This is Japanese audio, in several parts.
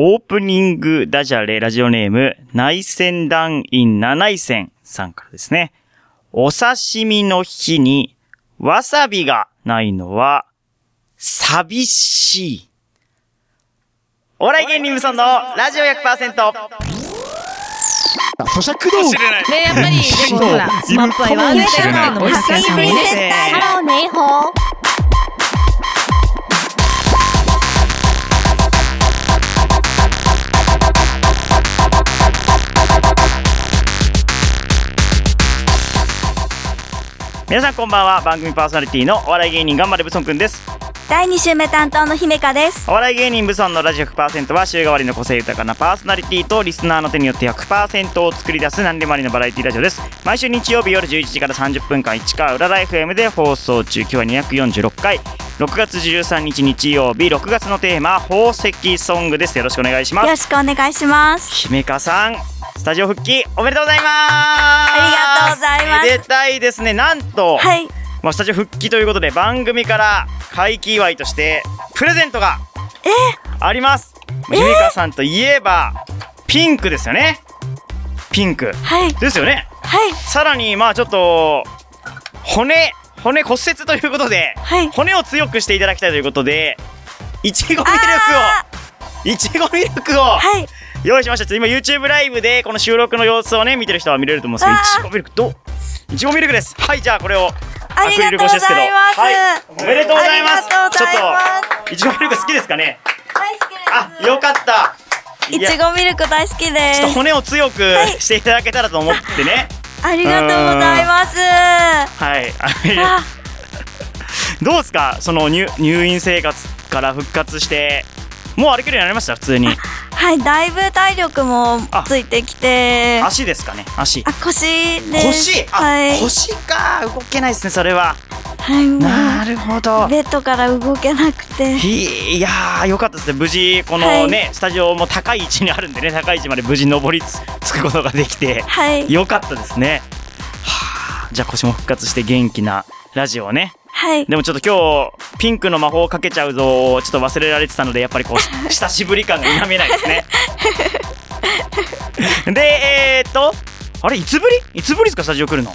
オープニングダジャレラジオネーム、内戦団員七井戦さんからですね。お刺身の日に、わさびがないのは、寂しい。お笑い芸人無尊のラジオ100%。咀嚼道具ね、やっぱり、でもほら、スマップ愛はあるっていうのもたくさんさんもね。ハローネイホー。皆さんこんばんは。番組パーソナリティのお笑い芸人頑張れブソンくんです。第2週目担当の姫香です。お笑い芸人ブソンのラジオ100%は週替わりの個性豊かなパーソナリティとリスナーの手によって100%を作り出す何でもありのバラエティラジオです。毎週日曜日夜11時から30分間市川裏ライフ FM で放送中今日は246回。6月13日日曜日6月のテーマ宝石ソングです。よろしくお願いします。よろしくお願いします。姫香さんスタジオ復帰おめでとうございます。ありがとうございます。めでたいですね。なんと、はい。まあ、スタジオ復帰ということで番組から会期祝いとしてプレゼントがあります。ゆみかさんといえばピンクですよね。ピンク。はい。ですよね。はい。さらにまあちょっと骨骨骨折ということで、はい。骨を強くしていただきたいということでいちごミルクあをいちごミルクをはい用意しました。今 YouTube ライブでこの収録の様子をね見てる人は見れると思うんですけどいちごミルクどう？いちごミルクです。はいじゃあこれをありがとうございます。はい。おめでとうございます。ます。ちょっといちごミルク好きですかね？大好きです。あよかった。いちごミルク大好きでちょっとす骨を強くはいしていただけたらと思ってね。ありがとうございます。はい。あ。どうですか？その入入院生活から復活してもう歩けるようになりました普通に。はいだいぶ体力もついてきて。足ですかね足。あ腰です。腰？あ、はい。腰か。動けないですねそれは。はいなるほど。ベッドから動けなくて。いいやーよかったですね。無事このね、スタジオも高い位置にあるんでね高い位置まで無事登りつつくことができて。はい。よかったですね。はあじゃあ腰も復活して元気なラジオをねはい。でもちょっと今日ピンクの魔法をかけちゃうぞをちょっと忘れられてたのでやっぱりこう 久しぶり感が否めないですね。でえー、っとあれいつぶり？いつぶりですかスタジオ来るの？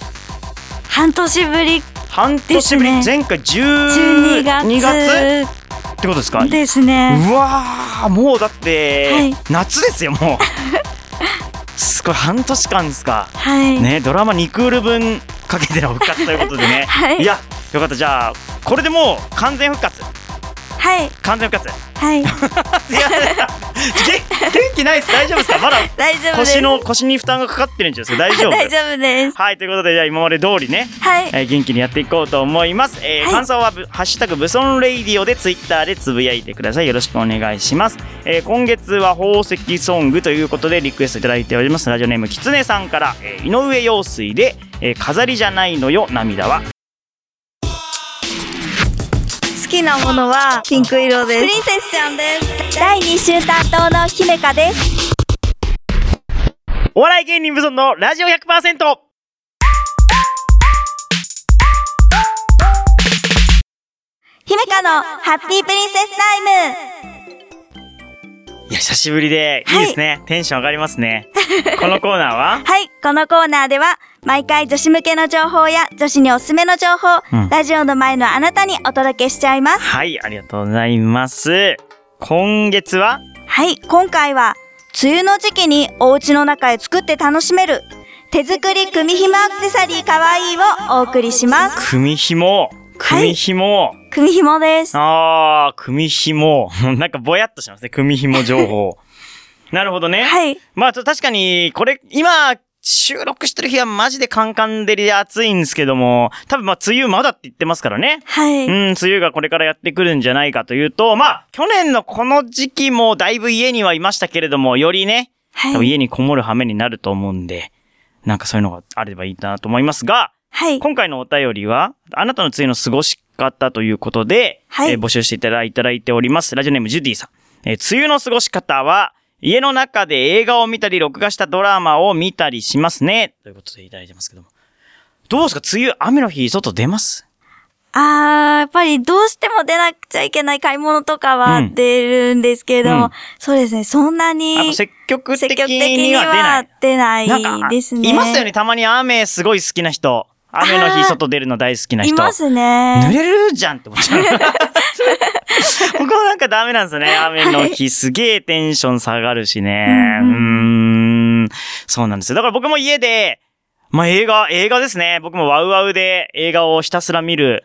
半年ぶり半年ぶり、前回12 12月？月ってことですか？ですね。うわーもうだって、はい。夏ですよもう。すごい半年間ですか。はい、ねドラマ2クール分かけての復活ということでね、はいやよかった。じゃあこれでもう完全復活。はい。完全復活。はい。いやげ元気ないです。大丈夫ですか？まだ 大丈夫です。腰の腰に負担がかかってるんじゃないですか？大丈夫？大丈夫です。はいということでじゃあ今まで通りねはい。えー元気にやっていこうと思います。えーはい。感想はぶ、ハッシュタグブソンレイディオでツイッターでつぶやいてください。よろしくお願いします。えー今月は宝石ソングということでリクエストいただいております。ラジオネームきつねさんから、えー井上陽水で、えー飾りじゃないのよ、涙は。きなものはピンク色です。プリンセスちゃんです。第2週担当の姫香です。お笑い芸人ブソンのラジオ 100%! 姫香のハッピープリンセスタイムいや、久しぶりで、いいですね。テンション上がりますね。このコーナーは？はいこのコーナーでは毎回女子向けの情報や女子におすすめの情報、うんラジオの前のあなたにお届けしちゃいますはい、ありがとうございます。今月は？はい今回は梅雨の時期にお家の中へ作って楽しめる手作り組紐アクセサリーかわいいをお送りします組紐。組紐。組紐ですあー、組紐。なんかぼやっとしますね。組紐情報。なるほどね。はいまあ、ちょ確かに、これ、今、収録してる日はマジでカンカン照りで暑いんですけども、多分まあ、梅雨まだって言ってますからね。はい、うん、梅雨がこれからやってくるんじゃないかというと、まあ、去年のこの時期もだいぶ家にはいましたけれども、よりね、多分はい家にこもる羽目になると思うんで、なんかそういうのがあればいいなと思いますが、はい今回のお便りは、あなたの梅雨の過ごし方ということで、はいえー募集していただいております。ラジオネームジュディさん。えー梅雨の過ごし方は、家の中で映画を見たり、録画したドラマを見たりしますね。ということでいただいてますけども。どうですか？梅雨、雨の日、外出ます？あー、やっぱりどうしても出なくちゃいけない買い物とかはうん出るんですけれども、うんそうですね、そんなあに積極的にには出な。はい出ないですね。いますよね。たまに雨すごい好きな人。雨の日外出るの大好きない人。ます濡ね。れるじゃんって思っちゃう。僕もなんかダメなんですよね。雨の日すげえテンション下がるしね。ううんーん。そうなんですよ。だから僕も家で、まあ映画、映画ですね。僕もワウワウで映画をひたすら見る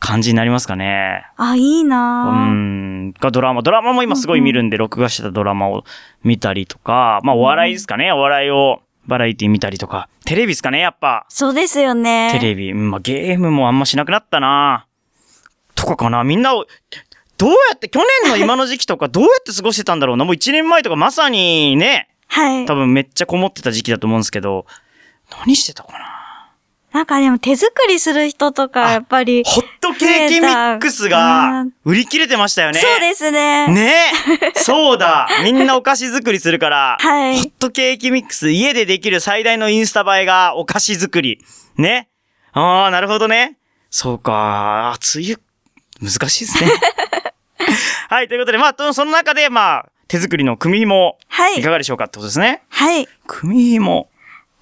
感じになりますかね。あ、いいなぁん。がドラマ。ドラマも今すごい見るんで、録画してたドラマを見たりとか、まあお笑いですかね。お笑いをバラエティ見たりとか。テレビですかね、やっぱ。そうですよね。テレビ。うんまあゲームもあんましなくなったなとかかな。みんなを、どうやって、去年の 今の時期とかどうやって過ごしてたんだろうな。もう1年前とかまさにね、はい多。分めっちゃこもってた時期だと思うんですけど、何してたかな。なんかでも手作りする人とか、やっぱり。ホットケーキミックスが売り切れてましたよね。そうですね。ねそうだみんなお菓子作りするから、はいホットケーキミックス、家でできる最大のインスタ映えがお菓子作り。ねああ、なるほどね。そうか、梅雨、難しいですね。はい、ということで、まあと、その中で、まあ、手作りの組紐、はいいかがでしょうかってことですね。はい。組紐。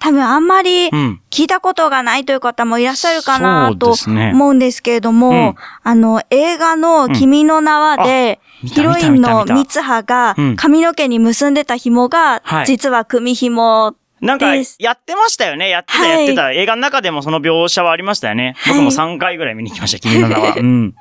多分あんまりうん聞いたことがないという方もいらっしゃるかなと思うんですけれども、うんあの、映画の君の名はで、ヒロインの見た見た見た三葉がうん髪の毛に結んでた紐がはい、実は組紐なんか、やってましたよね。やってた、はいやってた。映画の中でもその描写はありましたよね。はい僕も3回ぐらい見に来ました、君の名は。うん。うん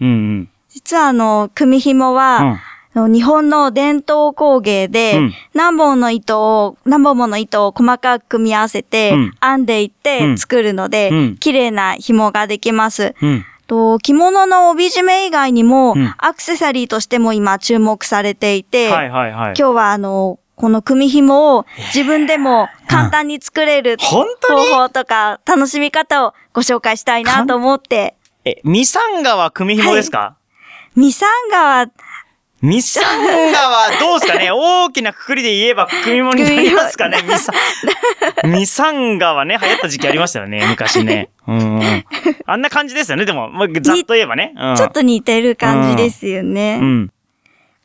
うん。実はあの、組紐は、うん日本の伝統工芸で、うん。何本の糸を、何本もの糸を細かく組み合わせて、うん。編んでいっうてん。作るので、うん。綺麗な紐ができます。うん。と着物の帯締め以外にも、うん。アクセサリーとしても今注目されていて。今日はあの、この組紐を自分でも簡単に作れる方法とか楽しみ方をご紹介したいなと思って、え、ミサンガは組紐ですか、ミサンガはミサンガはどうですかね？大きなくくりで言えば組紐になりますかね？ミサ、ミサンガはね、流行った時期ありましたよね、昔ね。うんうん。あんな感じですよね、でも、まあ、ざっと言えばね。うん、ちょっと似てる感じですよね。うん。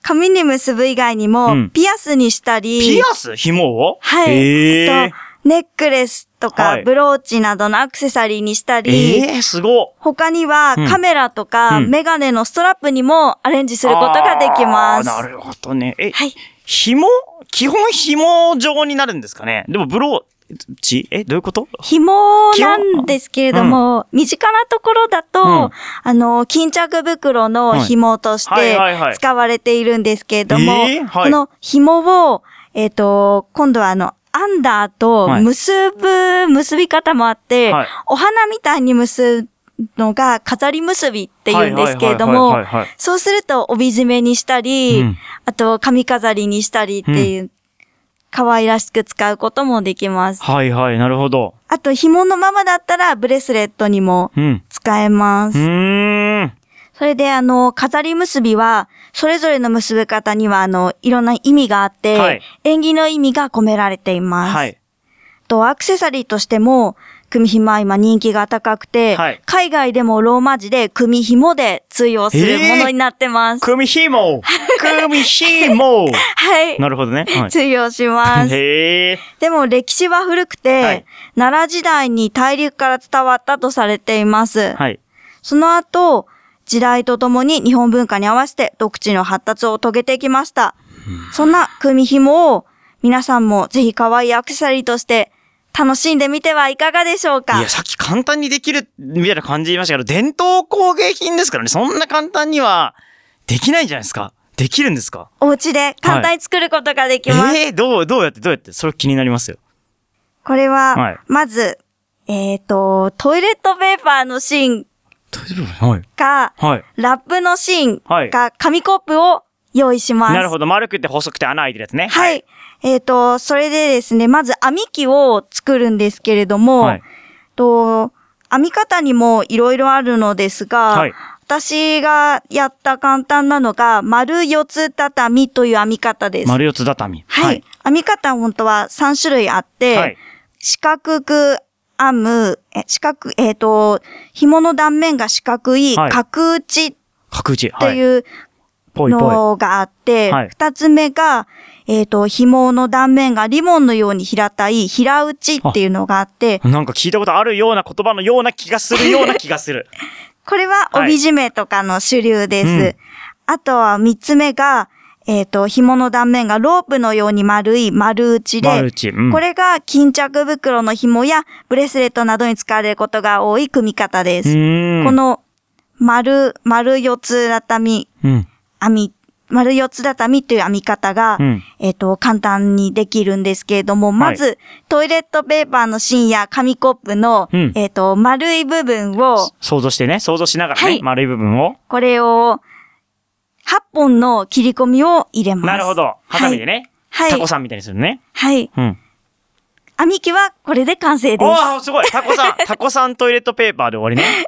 髪に結ぶ以外にも、うんピアスにしたり、ピアス？紐を？はい。へーあと、ネックレスとか、はい。ブローチなどのアクセサリーにしたり、ええー、すご他にはうん。カメラとか、うん。メガネのストラップにもアレンジすることができます。なるほどね。え、はい。紐？基本紐状になるんですかね？でもブローチ？え、どういうこと？紐なんですけれども、身近なところだと、うん。あの、巾着袋の紐としはいてはいはいはい。使われているんですけれども、えーはい。この紐を、えっ、と、今度はあの、編んだ後、はい結ぶ、結び方もあって、はいお花みたいに結ぶのが飾り結びって言うんですけれどもそうすると帯締めにしたり、うんあと髪飾りにしたりっていう、可愛らしく使うこともできます。はいはい、なるほど。あと紐のままだったらブレスレットにもうん。使えます。うーん。それであの、飾り結びは、それぞれの結び方にはあの、いろんな意味があって、はい縁起の意味が込められています。はい。と、アクセサリーとしても、組紐は今人気が高くて、はい海外でもローマ字で組紐で通用するものになってます。組紐組紐 はい。なるほどね。はい。通用します。へえ。でも歴史は古くて、はい奈良時代に大陸から伝わったとされています。はい。その後、時代とともに日本文化に合わせて独自の発達を遂げてきました。そんな組紐を皆さんもぜひ可愛いアクセサリーとして楽しんでみてはいかがでしょうか？いや、さっき簡単にできるみたいな感じ言いましたけど、伝統工芸品ですからね、そんな簡単にはできないんじゃないですか。できるんですか？お家で簡単に作ることができます。ええー、どう、どうやって、どうやって？それ気になりますよ。これは、はい。まず、えっ、と、トイレットペーパーの芯はい。か、はい。ラップの芯はいか、紙コップを用意します。なるほど。丸くて細くて穴開いてるやつね。はい。えっ、と、それでですね、まず編み機を作るんですけれども、はい。と、編み方にもいろいろあるのですが、はい私がやった簡単なのが、丸四つ畳という編み方です。丸四つ畳。はい。編み方は本当は3種類あって、はい。四角く編む、え四角、えっ、と、紐の断面が四角いはい角打ちっ角打ち。てはい。いうぽいぽのがあって、はい二つ目が、えっ、と、紐の断面がリボンのように平たい平打ちっていうのがあって、い。なんか聞いたことあるような言葉のような気がするような気がする。これははい帯締めとかの主流です。うんあとは三つ目が、えっ、と、紐の断面がロープのように丸い丸打ちで。うん。これが巾着袋の紐やブレスレットなどに使われることが多い組み方でうす。この丸、丸四つ畳うん。編み、丸四つ畳という編み方が、うん。えっ、と、簡単にできるんですけれども、まず、トイレットペーパーの芯や紙コップの、うんえっ、と、丸い部分を、想像してね、想像しながらね、はい丸い部分を。これを、8本の切り込みを入れます。なるほど。ハサミでね。はい。タコさんみたいにするね。はい。うん。編み機はこれで完成です。おー、すごいタコさん、タコさんトイレットペーパーで終わりね。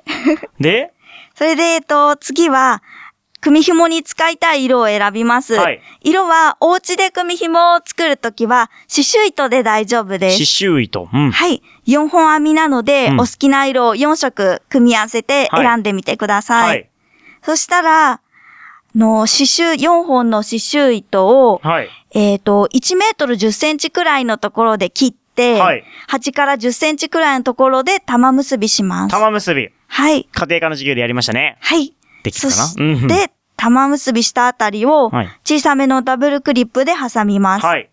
で、それで、えっと、次は、組紐に使いたい色を選びます。はい色は、お家で組紐を作るときは、刺繍糸で大丈夫です刺。繍糸。うん。はい。4本編みなので、うんお好きな色を4色組み合わせてはい選んでみてください。はい。そしたら、の、刺繍、4本の刺繍糸を、はい。えっ、と、1メートル10センチくらいのところで切って、はい8から10センチくらいのところで玉結びします。玉結び。はい。家庭科の授業でやりましたね。はい。できたかな？そ玉結びしたあたりをはい、小さめのダブルクリップで挟みます。はい。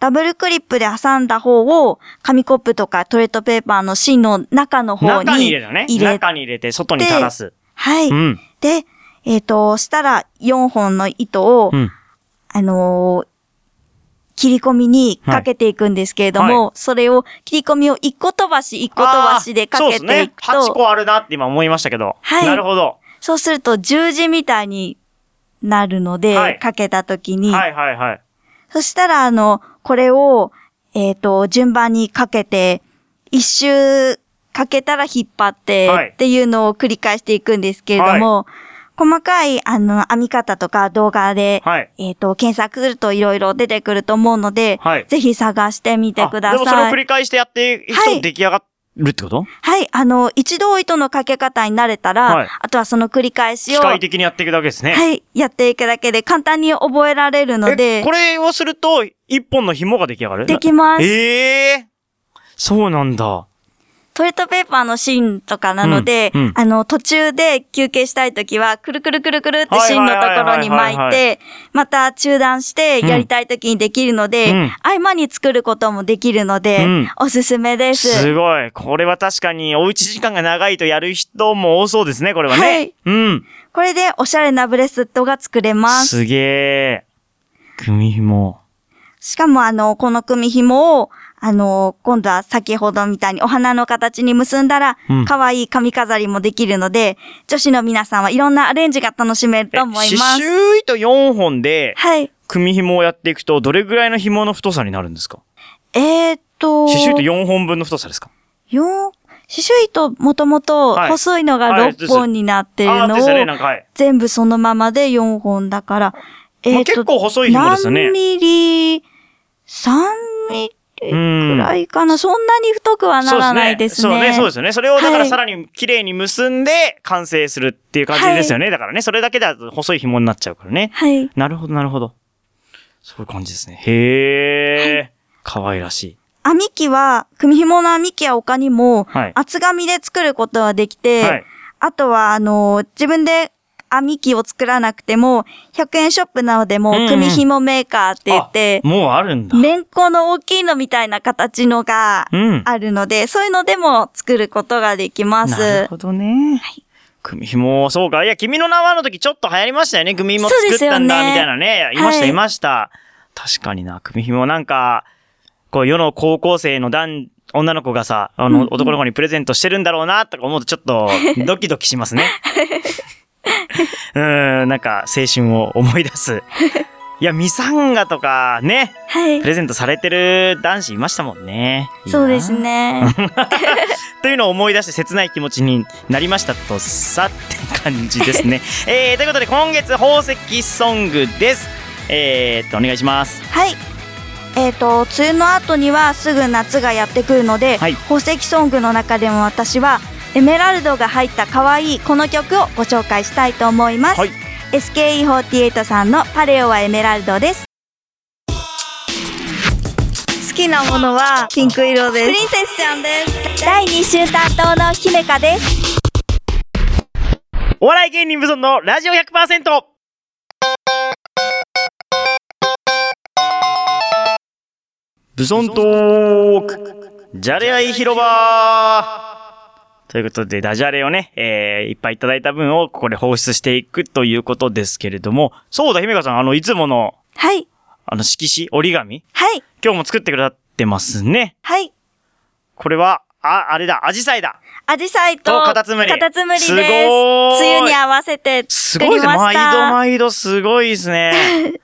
ダブルクリップで挟んだ方を、紙コップとかトイレットペーパーの芯の中の方中にに入れるのね。入れ中に入れて、外に垂らす。はい。うん。で、えっ、と、したら4本の糸を、うん。あのー切り込みにかけていくんですけれども、はそれを、切り込みを1個飛ばし1個飛ばしでかけていくあーそうですね。8と、個あるなって今思いましたけど。はいなるほど。そうすると十字みたいになるので、はいかけたときに、はいはいはい。そしたら、あの、これを、えっ、と、順番にかけて、一周かけたら引っ張って、はいっていうのを繰り返していくんですけれども、細かい、あの、編み方とか動画で、はい。えっ、と、検索するといろいろ出てくると思うので、はいぜひ探してみてくだあでもそれをさい。繰り返してやっていくとはい出来上がるってこと？はい、あの、一度糸のかけ方に慣れたら、はいあとはその繰り返し機を、械的にやっていくだけですね。はい、やっていくだけで簡単に覚えられるのえでこ、れをすると、一本の紐が出来上がる？できます。ええそうなんだ。トイレットペーパーの芯とかなので、うんうんあの、途中で休憩したいときは、くるくるくるくるってはい芯のところに巻いて、また中断してやりたいときにできるので、うん合間に作ることもできるので、うんおすすめです。すごい。これは確かに、おうち時間が長いとやる人も多そうですね、これはね。はいうん。これでおしゃれなブレスレットが作れます。すげえ。組紐。しかもあの、この組紐を、あの、今度は先ほどみたいにお花の形に結んだらうん、可愛い髪飾りもできるので、女子の皆さんはいろんなアレンジが楽しめると思います。刺繍糸4本で、はい。組紐をやっていくと、どれぐらいの紐の太さになるんですか？えー、っと、刺繍糸4本分の太さですか？よ刺繍糸もともとはい。細いのがはい。6本になってるのを。全部そのままで4本だから、えーっと、結構細い紐ですよね。何ミリ、3ミリ？くらいかな。そんなに太くはならないですね。そうね、そうですよね。それをだかはいらさらに綺麗に結んで完成するっていう感じですよね。だからね、それだけだと細い紐になっちゃうからね。はい。なるほど、なるほど。そういう感じですね。へえ。可愛らしい。編み機は、組紐の編み機は他にも、はい厚紙で作ることができて、はい。あとは、あの、自分で編み機を作らなくても、100円ショップなどでも組紐メーカーって言ってあ、もうあるんだ。めんこの大きいのみたいな形のがうん。あるので、そういうのでも作ることができまなるす。ほどね。組紐、そうか。いや、君の名はの時ちょっと流行りましたよね。組紐作ったんだ、ねみたいなね。いました、はいいました。確かにな、組紐なんか、こう、世の高校生の男、女の子がさ、あの、男の子にプレゼントしてるんだろうな、とか思うとちょっと、ドキドキしますね。うーん、なんか、青春を思い出す。いや、ミサンガとか、ね、はいプ。レゼントされてる男子いましたもんね。いいなそうです。ね。というのを思い出して切ない気持ちになりましたとさって感じですね。えー、ということで今月宝石ソングです。えー、っと、お願いします。はい。えっ、と梅雨の後にはすぐ夏がやってくるので、はい宝石ソングの中でも私はエメラルドが入った可愛いこの曲をご紹介したいと思います、はい。SKE48 さんのパレオはエメラルドです。好きなものはピンク色です。プリンセスちゃんです。第2週担当の姫香です。お笑い芸人無尊のラジオ 100%! ブソントーク。じゃれ合い広場ということで、ダジャレをね、えー、いっぱいいただいた分をここで放出していくということですけれども、そうだ、姫香さん、あの、いつもの、はいあの、色紙、折り紙はい今日も作ってくださってますね。はいこれは、あ、あれだ、アジサイだ。アジサイととカタツムリカタツムリですすごーい梅雨に合わせてすごいですね。作りまし毎度た毎度すごいですね。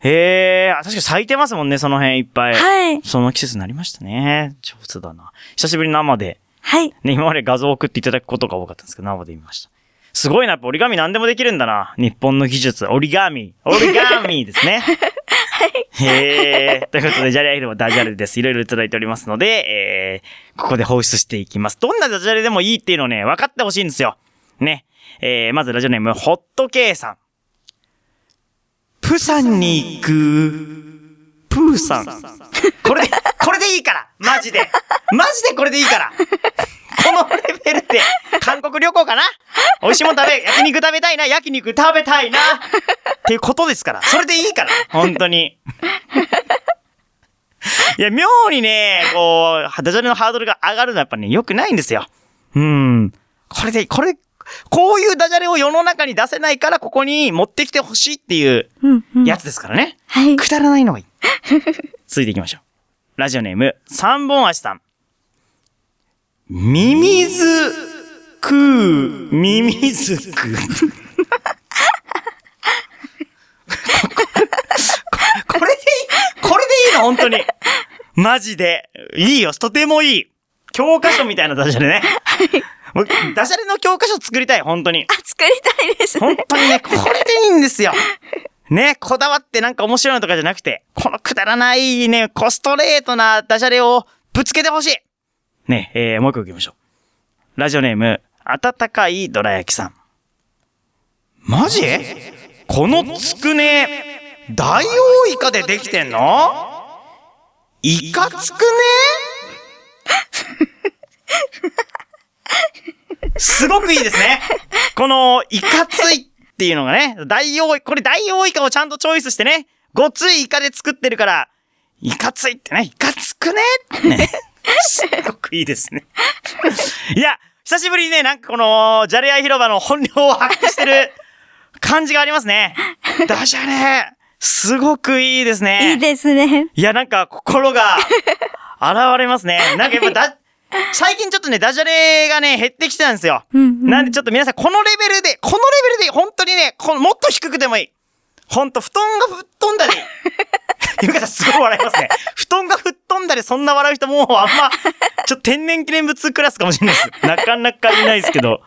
へえ、あ確かに咲いてますもんね、その辺いっぱい。はいその季節になりましたね。上手だな。久しぶりに生で、はいね、今まで画像を送っていただくことが多かったんですけど、生で見ました。すごいな、やっぱ折り紙何でもできるんだな。日本の技術。折り紙。折り紙ですね。へえ。ということで、ジャレアヒルはダジャレです。いろいろいただいておりますので、えー、ここで放出していきます。どんなダジャレでもいいっていうのをね、分かってほしいんですよ。ね。えー、まずラジオネーム、ホットケイさん。プサンに行く、プーさん。これで、これでいいからマジでマジでこれでいいからこのレベルで、韓国旅行かな美味しいもん食べ、焼肉食べたいな、焼肉食べたいなっていうことですから。それでいいから。本当に。いや、妙にね、こう、ダジャレのハードルが上がるのはやっぱね、良くないんですよ。うん。これで、これ、こういうダジャレを世の中に出せないから、ここに持ってきてほしいっていううんうんやつですからね。はいくだらないのがいい。続いていきましょう。ラジオネーム、三本足さん。ミミズ、クー、ミミズク。これでいいこれでいいの？本当に。マジで。いいよ、とてもいい。教科書みたいなダジャレね。もうダジャレの教科書作りたい、本当に。あ作りたいです本当にね、これでいいんですよ。ね、こだわってなんか面白いのとかじゃなくて、このくだらないね、コストレートなダジャレをぶつけてほしい。ね、えー、もう一個行きましょう。ラジオネーム、温かいどら焼きさん。マジ？このつくね、ダイオウイカでできてんの？イカつくね？すごくいいですね。この、いかついっていうのがね、大王、これ大王イカをちゃんとチョイスしてね、ごついイカで作ってるから、いかついってね、いかつくねね。すごくいいですね。いや、久しぶりにね、なんかこの、じゃれ合い広場の本領を発揮してる感じがありますね。ダジャレ、すごくいいですね。いいですねいや、なんか心が現れますね。なんかやっぱだ、最近ちょっとね、ダジャレがね、減ってきてたんですよ。うんうんなんでちょっと皆さん、このレベルで、このレベルで、本当にね、このもっと低くてもいい。ほんと、布団が吹っ飛んだり。ゆかさんすごい笑いますね。布団が吹っ飛んだり、そんな笑う人もうあんま、ちょっと天然記念物クラスかもしれないです。なかなかいないですけど。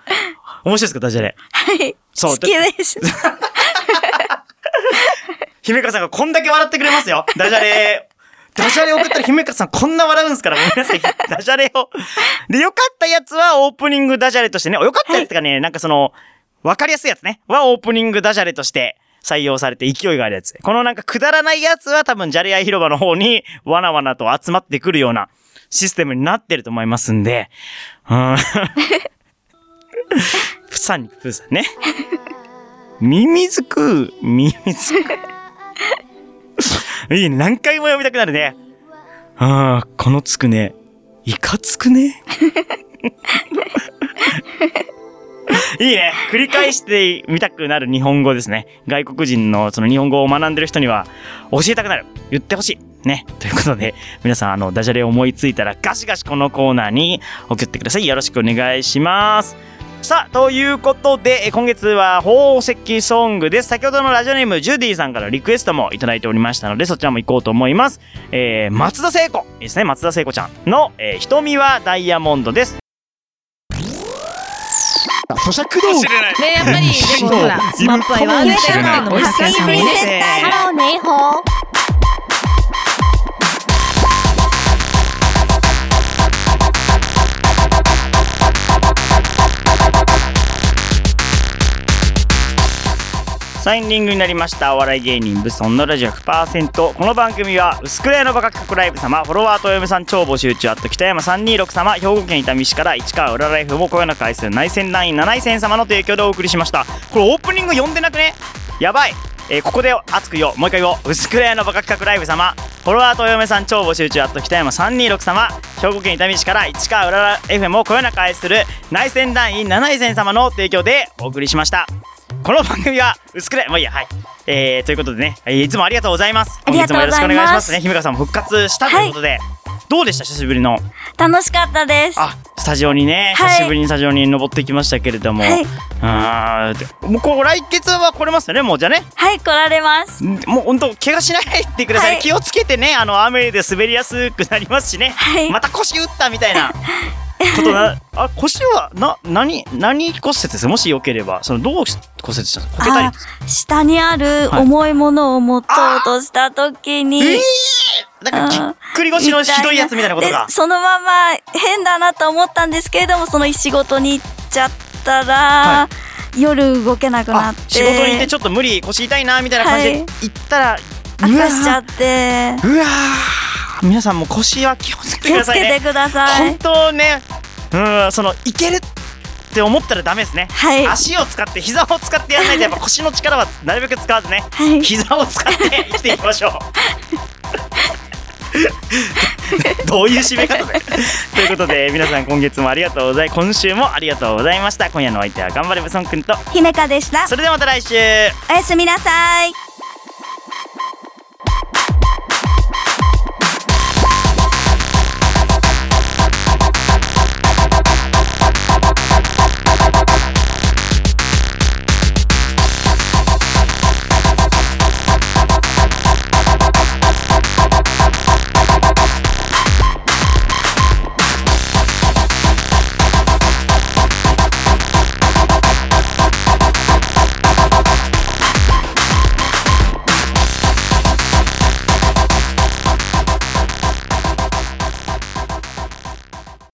面白いですか、ダジャレ？はいそう好きです 姫香さんがこんだけ笑ってくれますよ。ダジャレ。ダジャレ送ったら姫香さんこんな笑うんですから、ごめんなさい。ダジャレを。で、良かったやつはオープニングダジャレとしてね、良かったやつがね、なんかその、わかりやすいやつね、はオープニングダジャレとして採用されて勢いがあるやつ。このなんかくだらないやつは多分、じゃれ合い広場の方にわなわなと集まってくるようなシステムになってると思いますんで、うん。プサンにプーさんね。ミミズクー、ミミズクー。いいね。何回も読みたくなるね。ああ、このつくね。いかつくね？いいね。繰り返してみたくなる日本語ですね。外国人のその日本語を学んでる人には教えたくなる。言ってほしい。ね。ということで、皆さん、あの、ダジャレ思いついたらガシガシこのコーナーに送ってください。よろしくお願いします。さあ、ということで、え今月は宝石ソングです。先ほどのラジオネーム、ジュディさんからリクエストもいただいておりましたので、そちらも行こうと思います。えー、松田聖子。いいですね、松田聖子ちゃんの、えー瞳はダイヤモンドです。咀嚼道具ねやっぱりでもほらスマップ愛は上だよっていうのもたくさんハローネイホーさあエンディングになりました。お笑い芸人ブソンのラジオ100%この番組は薄暗いのバカ企画ライブ様フォロワーとお嫁さん超募集中。あと北山326様兵庫県伊丹市から市川浦ライフもこよなく愛する内戦団員7位戦様の提供でお送りしました。これオープニング読んでなくね？やばい。えーここで熱く言おう。もう一回言おう。薄暗いのバカ企画ライブ様フォロワーとお嫁さん超募集中。あと北山326様兵庫県伊丹市から市川浦ラ FM をこよなく愛する内戦団員7位戦様の提供でお送りしました。この番組は薄暗いもういいや。はい。えー、ということでね、えーいつもありがとうございます。ありがとうございます。今月もよろしくお願いしますね。姫香さんも復活したということで、どうでした？久しぶりの。楽しかったです。あスタジオにね、はい。久しぶりにスタジオに登ってきましたけれども、はい。あーでもうこう来月は来れますよねもうじゃあね。はい、来られます。んもう本当怪我しないでください、はい。気をつけてねあの雨で滑りやすくなりますしね、はい。また腰打ったみたいな ことなあ腰はな何何骨折ですもしよければそのどう骨折したんですか？こけたりあ下に。あるはい重いものを持とうとした時に、えーなんかぎっくり腰のひどいやつみたいなことが。でそのまま変だなと思ったんですけれども、その仕事に行っちゃったら、は夜動けなくなあって。仕事に行ってちょっと無理腰痛いなみたいな感じではい。行ったら、悪化しちゃって、うわー皆さんも腰は気をつけてくださいね。本い。当ねうんそのいけるって思ったらダメですね、はい。足を使って膝を使ってやらないとやっぱ腰の力はなるべく使わずね、はい。膝を使って生きていきましょう。どういう締め方でということで皆さん今月もありがとうござい今週もありがとうございました。今夜のお相手は頑張れブソンくんと。姫香でした。それではまた来週。おやすみなさい。